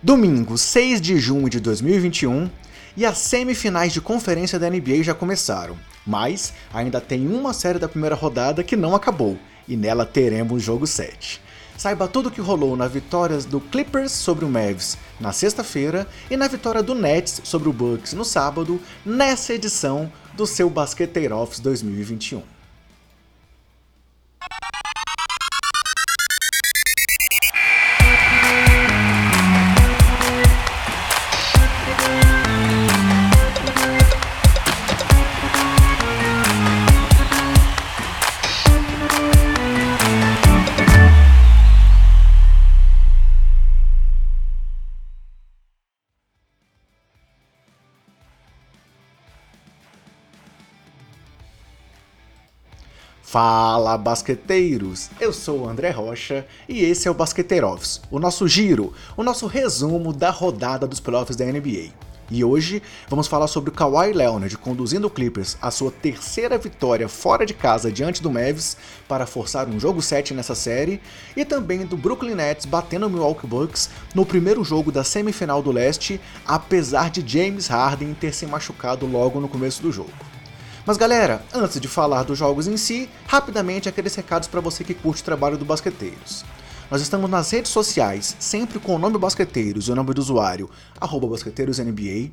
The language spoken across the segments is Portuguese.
Domingo, 6 de junho de 2021, e as semifinais de conferência da NBA já começaram, mas ainda tem uma série da primeira rodada que não acabou, e nela teremos jogo 7. Saiba tudo o que rolou na vitória do Clippers sobre o Mavs na sexta-feira e na vitória do Nets sobre o Bucks no sábado, nessa edição do seu Basqueteiro Office 2021. Fala basqueteiros! Eu sou o André Rocha e esse é o Basqueteirovs, o nosso giro, o nosso resumo da rodada dos playoffs da NBA. E hoje vamos falar sobre o Kawhi Leonard conduzindo o Clippers à sua terceira vitória fora de casa diante do Mavs para forçar um jogo 7 nessa série, e também do Brooklyn Nets batendo o Milwaukee Bucks no primeiro jogo da semifinal do leste, apesar de James Harden ter se machucado logo no começo do jogo. Mas galera, antes de falar dos jogos em si, rapidamente aqueles recados para você que curte o trabalho do Basqueteiros. Nós estamos nas redes sociais, sempre com o nome Basqueteiros e o nome do usuário, BasqueteirosNBA.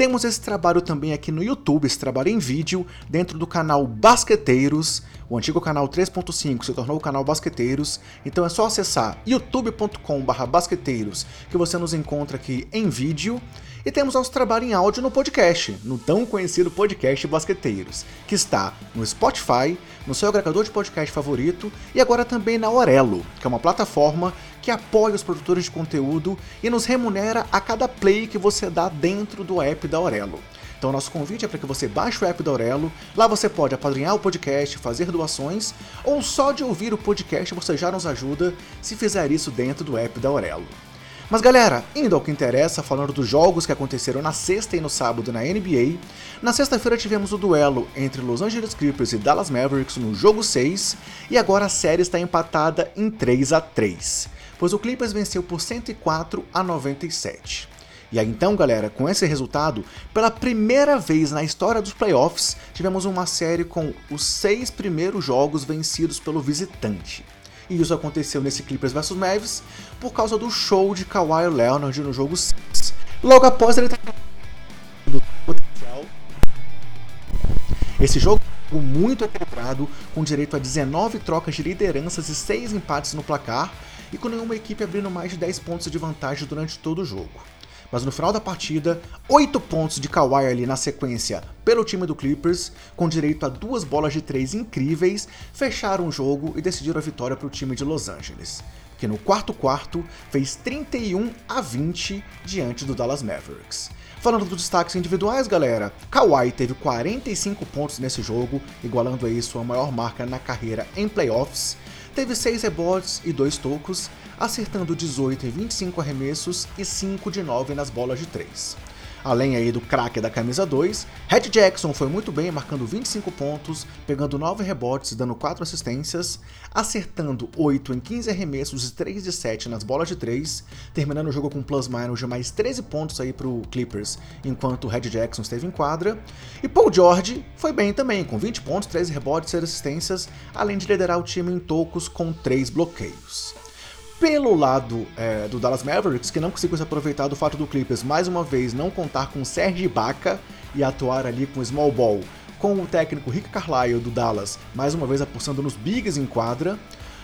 Temos esse trabalho também aqui no YouTube, esse trabalho em vídeo, dentro do canal Basqueteiros. O antigo canal 3.5 se tornou o canal Basqueteiros, então é só acessar youtube.com/basqueteiros que você nos encontra aqui em vídeo. E temos nosso trabalho em áudio no podcast, no tão conhecido podcast Basqueteiros, que está no Spotify, no seu agregador de podcast favorito e agora também na Orelo, que é uma plataforma que apoia os produtores de conteúdo e nos remunera a cada play que você dá dentro do app da Orelo. Então, nosso convite é para que você baixe o app da Aurelo. Lá você pode apadrinhar o podcast, fazer doações, ou só de ouvir o podcast você já nos ajuda se fizer isso dentro do app da Aurelo. Mas galera, indo ao que interessa, falando dos jogos que aconteceram na sexta e no sábado na NBA, na sexta-feira tivemos o duelo entre Los Angeles Clippers e Dallas Mavericks no jogo 6, e agora a série está empatada em 3 a 3, pois o Clippers venceu por 104 a 97. E aí então, galera, com esse resultado, pela primeira vez na história dos playoffs, tivemos uma série com os seis primeiros jogos vencidos pelo visitante. E isso aconteceu nesse Clippers vs Mavs por causa do show de Kawhi Leonard no jogo 6. Logo após ele potencial. Esse jogo muito equilibrado, com direito a 19 trocas de lideranças e 6 empates no placar, e com nenhuma equipe abrindo mais de 10 pontos de vantagem durante todo o jogo. Mas no final da partida, 8 pontos de Kawhi ali na sequência pelo time do Clippers, com direito a duas bolas de três incríveis, fecharam o jogo e decidiram a vitória para o time de Los Angeles, que no quarto quarto fez 31 a 20 diante do Dallas Mavericks. Falando dos destaques individuais, galera, Kawhi teve 45 pontos nesse jogo, igualando aí sua maior marca na carreira em playoffs. Teve 6 rebotes e 2 tocos, acertando 18 e 25 arremessos e 5 de 9 nas bolas de 3. Além aí do craque da camisa 2, Red Jackson foi muito bem, marcando 25 pontos, pegando 9 rebotes e dando 4 assistências, acertando 8 em 15 arremessos e 3 de 7 nas bolas de 3, terminando o jogo com plus-minus de mais 13 pontos aí pro Clippers, enquanto Red Jackson esteve em quadra. E Paul George foi bem também, com 20 pontos, 13 rebotes e assistências, além de liderar o time em tocos com 3 bloqueios. Pelo lado é, do Dallas Mavericks, que não conseguiu se aproveitar do fato do Clippers mais uma vez não contar com Serge Ibaka e atuar ali com small ball, com o técnico Rick Carlisle do Dallas mais uma vez apostando nos bigs em quadra.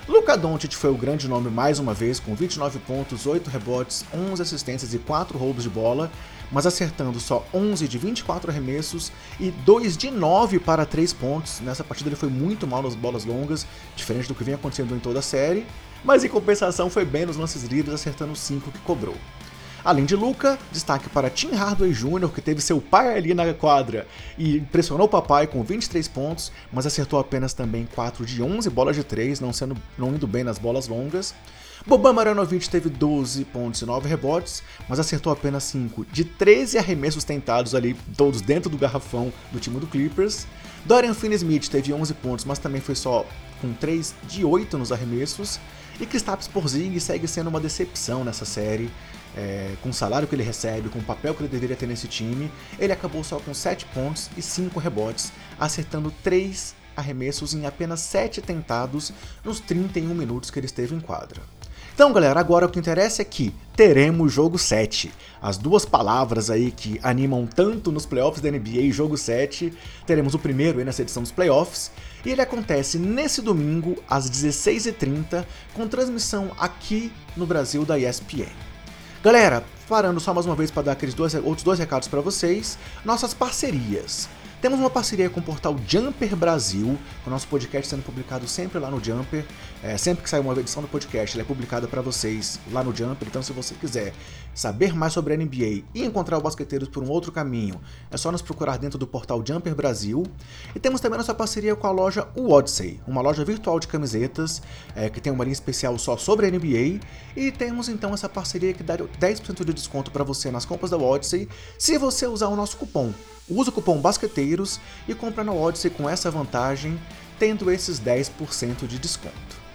Luka Doncic foi o grande nome mais uma vez, com 29 pontos, 8 rebotes, 11 assistências e 4 roubos de bola, mas acertando só 11 de 24 arremessos e 2 de 9 para 3 pontos. Nessa partida ele foi muito mal nas bolas longas, diferente do que vem acontecendo em toda a série mas em compensação foi bem nos lances livres, acertando os 5 que cobrou. Além de Luca, destaque para Tim Hardaway Jr., que teve seu pai ali na quadra e impressionou o papai com 23 pontos, mas acertou apenas também 4 de 11 bolas de 3, não, sendo, não indo bem nas bolas longas. Boban Maranovic teve 12 pontos e 9 rebotes, mas acertou apenas 5 de 13 arremessos tentados ali, todos dentro do garrafão do time do Clippers. Dorian Finney-Smith teve 11 pontos, mas também foi só com 3 de 8 nos arremessos, e Kristaps Porzingis segue sendo uma decepção nessa série, é, com o salário que ele recebe, com o papel que ele deveria ter nesse time, ele acabou só com 7 pontos e 5 rebotes, acertando 3 arremessos em apenas 7 tentados nos 31 minutos que ele esteve em quadra. Então, galera, agora o que interessa é que teremos jogo 7. As duas palavras aí que animam tanto nos playoffs da NBA, jogo 7, teremos o primeiro aí nessa edição dos playoffs, e ele acontece nesse domingo às 16h30, com transmissão aqui no Brasil da ESPN. Galera, parando só mais uma vez para dar aqueles dois, outros dois recados para vocês, nossas parcerias. Temos uma parceria com o portal Jumper Brasil, o nosso podcast sendo publicado sempre lá no Jumper. É, sempre que sai uma edição do podcast, ele é publicada para vocês lá no Jumper. Então, se você quiser saber mais sobre a NBA e encontrar o Basqueteiros por um outro caminho, é só nos procurar dentro do portal Jumper Brasil. E temos também nossa parceria com a loja Odyssey, uma loja virtual de camisetas é, que tem uma linha especial só sobre a NBA. E temos então essa parceria que dá 10% de desconto para você nas compras da Odyssey se você usar o nosso cupom Usa o cupom BASQUETEIROS e compra na Odyssey com essa vantagem, tendo esses 10% de desconto.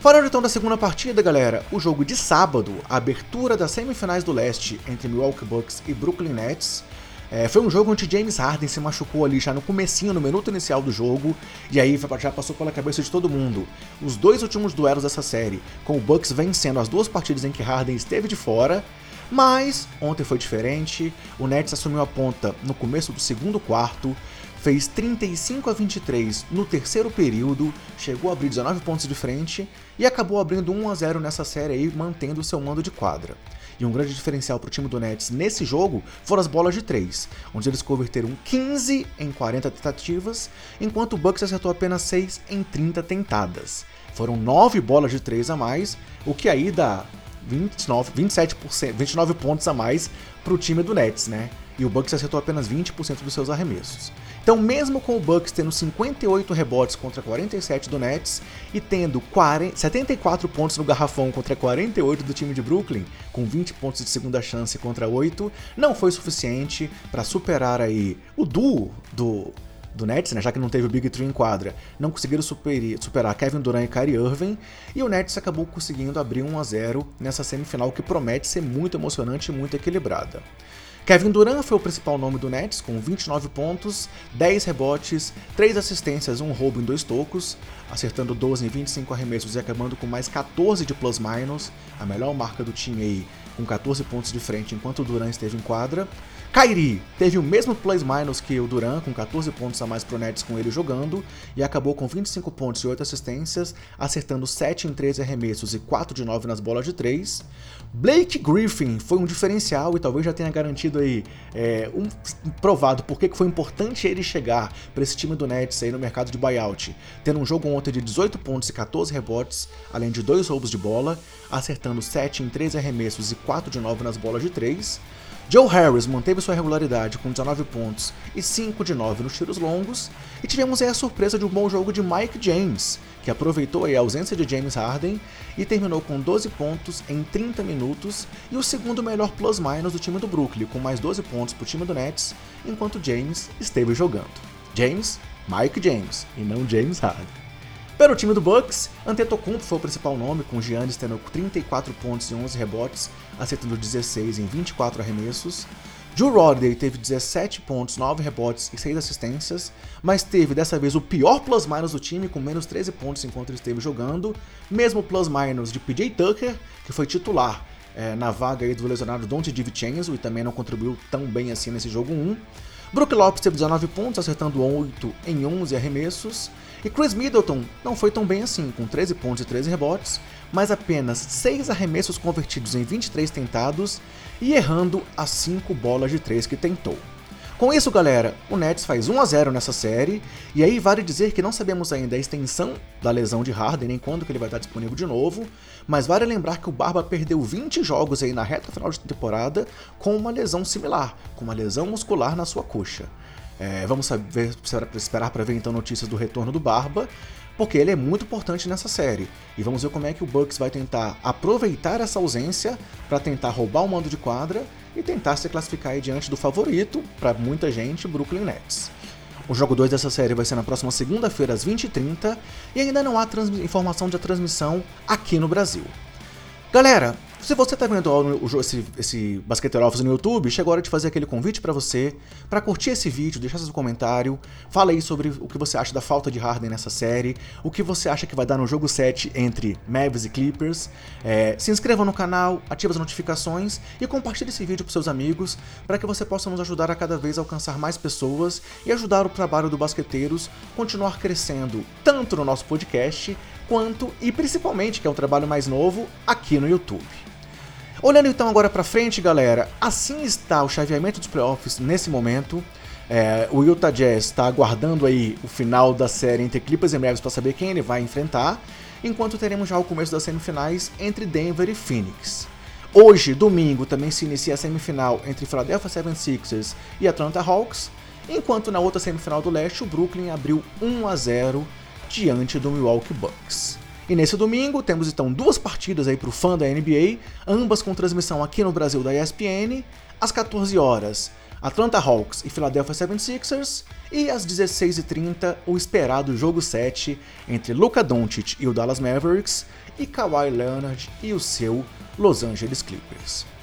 Falando então da segunda partida, galera, o jogo de sábado, a abertura das semifinais do leste entre Milwaukee Bucks e Brooklyn Nets, é, foi um jogo onde James Harden se machucou ali já no comecinho, no minuto inicial do jogo, e aí já passou pela cabeça de todo mundo. Os dois últimos duelos dessa série, com o Bucks vencendo as duas partidas em que Harden esteve de fora, mas ontem foi diferente. O Nets assumiu a ponta no começo do segundo quarto, fez 35 a 23 no terceiro período, chegou a abrir 19 pontos de frente e acabou abrindo 1 a 0 nessa série aí, mantendo seu mando de quadra. E um grande diferencial para o time do Nets nesse jogo foram as bolas de 3, onde eles converteram 15 em 40 tentativas, enquanto o Bucks acertou apenas 6 em 30 tentadas. Foram 9 bolas de 3 a mais, o que aí dá 29, 27%, 29 pontos a mais para o time do Nets, né? E o Bucks acertou apenas 20% dos seus arremessos. Então, mesmo com o Bucks tendo 58 rebotes contra 47 do Nets e tendo 40, 74 pontos no garrafão contra 48 do time de Brooklyn, com 20 pontos de segunda chance contra 8, não foi suficiente para superar aí o duo do do Nets, né, já que não teve o Big Three em quadra, não conseguiram superir, superar Kevin Durant e Kyrie Irving, e o Nets acabou conseguindo abrir 1 a 0 nessa semifinal que promete ser muito emocionante e muito equilibrada. Kevin Durant foi o principal nome do Nets, com 29 pontos, 10 rebotes, 3 assistências, um roubo em dois tocos, acertando 12 em 25 arremessos e acabando com mais 14 de plus-minus, a melhor marca do time aí, com 14 pontos de frente enquanto o Durant esteve em quadra. Kyrie teve o mesmo plus-minus que o Duran, com 14 pontos a mais pro Nets com ele jogando, e acabou com 25 pontos e 8 assistências, acertando 7 em 13 arremessos e 4 de 9 nas bolas de 3. Blake Griffin foi um diferencial e talvez já tenha garantido aí, é, um, provado por que foi importante ele chegar para esse time do Nets aí no mercado de buyout, tendo um jogo ontem de 18 pontos e 14 rebotes, além de dois roubos de bola, acertando 7 em 13 arremessos e 4 de 9 nas bolas de 3. Joe Harris manteve sua regularidade com 19 pontos e 5 de 9 nos tiros longos, e tivemos aí a surpresa de um bom jogo de Mike James, que aproveitou a ausência de James Harden e terminou com 12 pontos em 30 minutos e o segundo melhor plus-minus do time do Brooklyn, com mais 12 pontos para o time do Nets, enquanto James esteve jogando. James, Mike James, e não James Harden. Pelo time do Bucks, Antetokounmpo foi o principal nome, com Giannis tendo 34 pontos e 11 rebotes, acertando 16 em 24 arremessos. Drew Holiday teve 17 pontos, 9 rebotes e 6 assistências, mas teve dessa vez o pior plus-minus do time, com menos 13 pontos enquanto ele esteve jogando, mesmo plus-minus de PJ Tucker, que foi titular é, na vaga do lesionado Dante DiVincenzo e também não contribuiu tão bem assim nesse jogo 1. Brook Lopes teve 19 pontos, acertando 8 em 11 arremessos. E Chris Middleton não foi tão bem assim, com 13 pontos e 13 rebotes, mas apenas 6 arremessos convertidos em 23 tentados e errando as 5 bolas de 3 que tentou. Com isso, galera, o Nets faz 1 a 0 nessa série, e aí vale dizer que não sabemos ainda a extensão da lesão de Harden, nem quando que ele vai estar disponível de novo, mas vale lembrar que o Barba perdeu 20 jogos aí na reta final de temporada com uma lesão similar, com uma lesão muscular na sua coxa. É, vamos saber, esperar para ver então notícias do retorno do Barba, porque ele é muito importante nessa série. E vamos ver como é que o Bucks vai tentar aproveitar essa ausência para tentar roubar o mando de quadra e tentar se classificar aí diante do favorito, para muita gente, Brooklyn Nets. O jogo 2 dessa série vai ser na próxima segunda-feira às 20h30 e ainda não há informação de transmissão aqui no Brasil. Galera, se você está vendo o, esse, esse Office no YouTube, chegou a hora de fazer aquele convite para você, para curtir esse vídeo, deixar seu comentário, fala aí sobre o que você acha da falta de Harden nessa série, o que você acha que vai dar no jogo 7 entre Mavs e Clippers. É, se inscreva no canal, ative as notificações e compartilhe esse vídeo com seus amigos para que você possa nos ajudar a cada vez alcançar mais pessoas e ajudar o trabalho do Basqueteiros continuar crescendo tanto no nosso podcast quanto e principalmente, que é um trabalho mais novo, aqui no YouTube. Olhando então agora para frente, galera, assim está o chaveamento dos playoffs nesse momento. É, o Utah Jazz está aguardando aí o final da série entre Clippers e Mavericks para saber quem ele vai enfrentar, enquanto teremos já o começo das semifinais entre Denver e Phoenix. Hoje, domingo, também se inicia a semifinal entre Philadelphia 76ers e Atlanta Hawks, enquanto na outra semifinal do leste o Brooklyn abriu 1 a 0 diante do Milwaukee Bucks. E nesse domingo temos então duas partidas aí para o fã da NBA, ambas com transmissão aqui no Brasil da ESPN, às 14 horas. Atlanta Hawks e Philadelphia 76ers, e às 16h30 o esperado jogo 7 entre Luka Doncic e o Dallas Mavericks e Kawhi Leonard e o seu Los Angeles Clippers.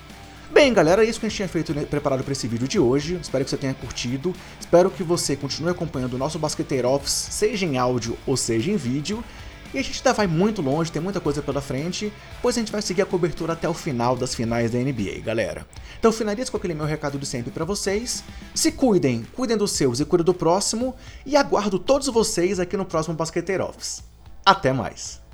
Bem, galera, é isso que a gente tinha feito né, preparado para esse vídeo de hoje. Espero que você tenha curtido. Espero que você continue acompanhando o nosso Basqueteiro Office, seja em áudio ou seja em vídeo. E a gente ainda vai muito longe, tem muita coisa pela frente, pois a gente vai seguir a cobertura até o final das finais da NBA, galera. Então finalizo com aquele meu recado de sempre para vocês. Se cuidem, cuidem dos seus e cuidem do próximo, e aguardo todos vocês aqui no próximo Basqueteiro Office. Até mais!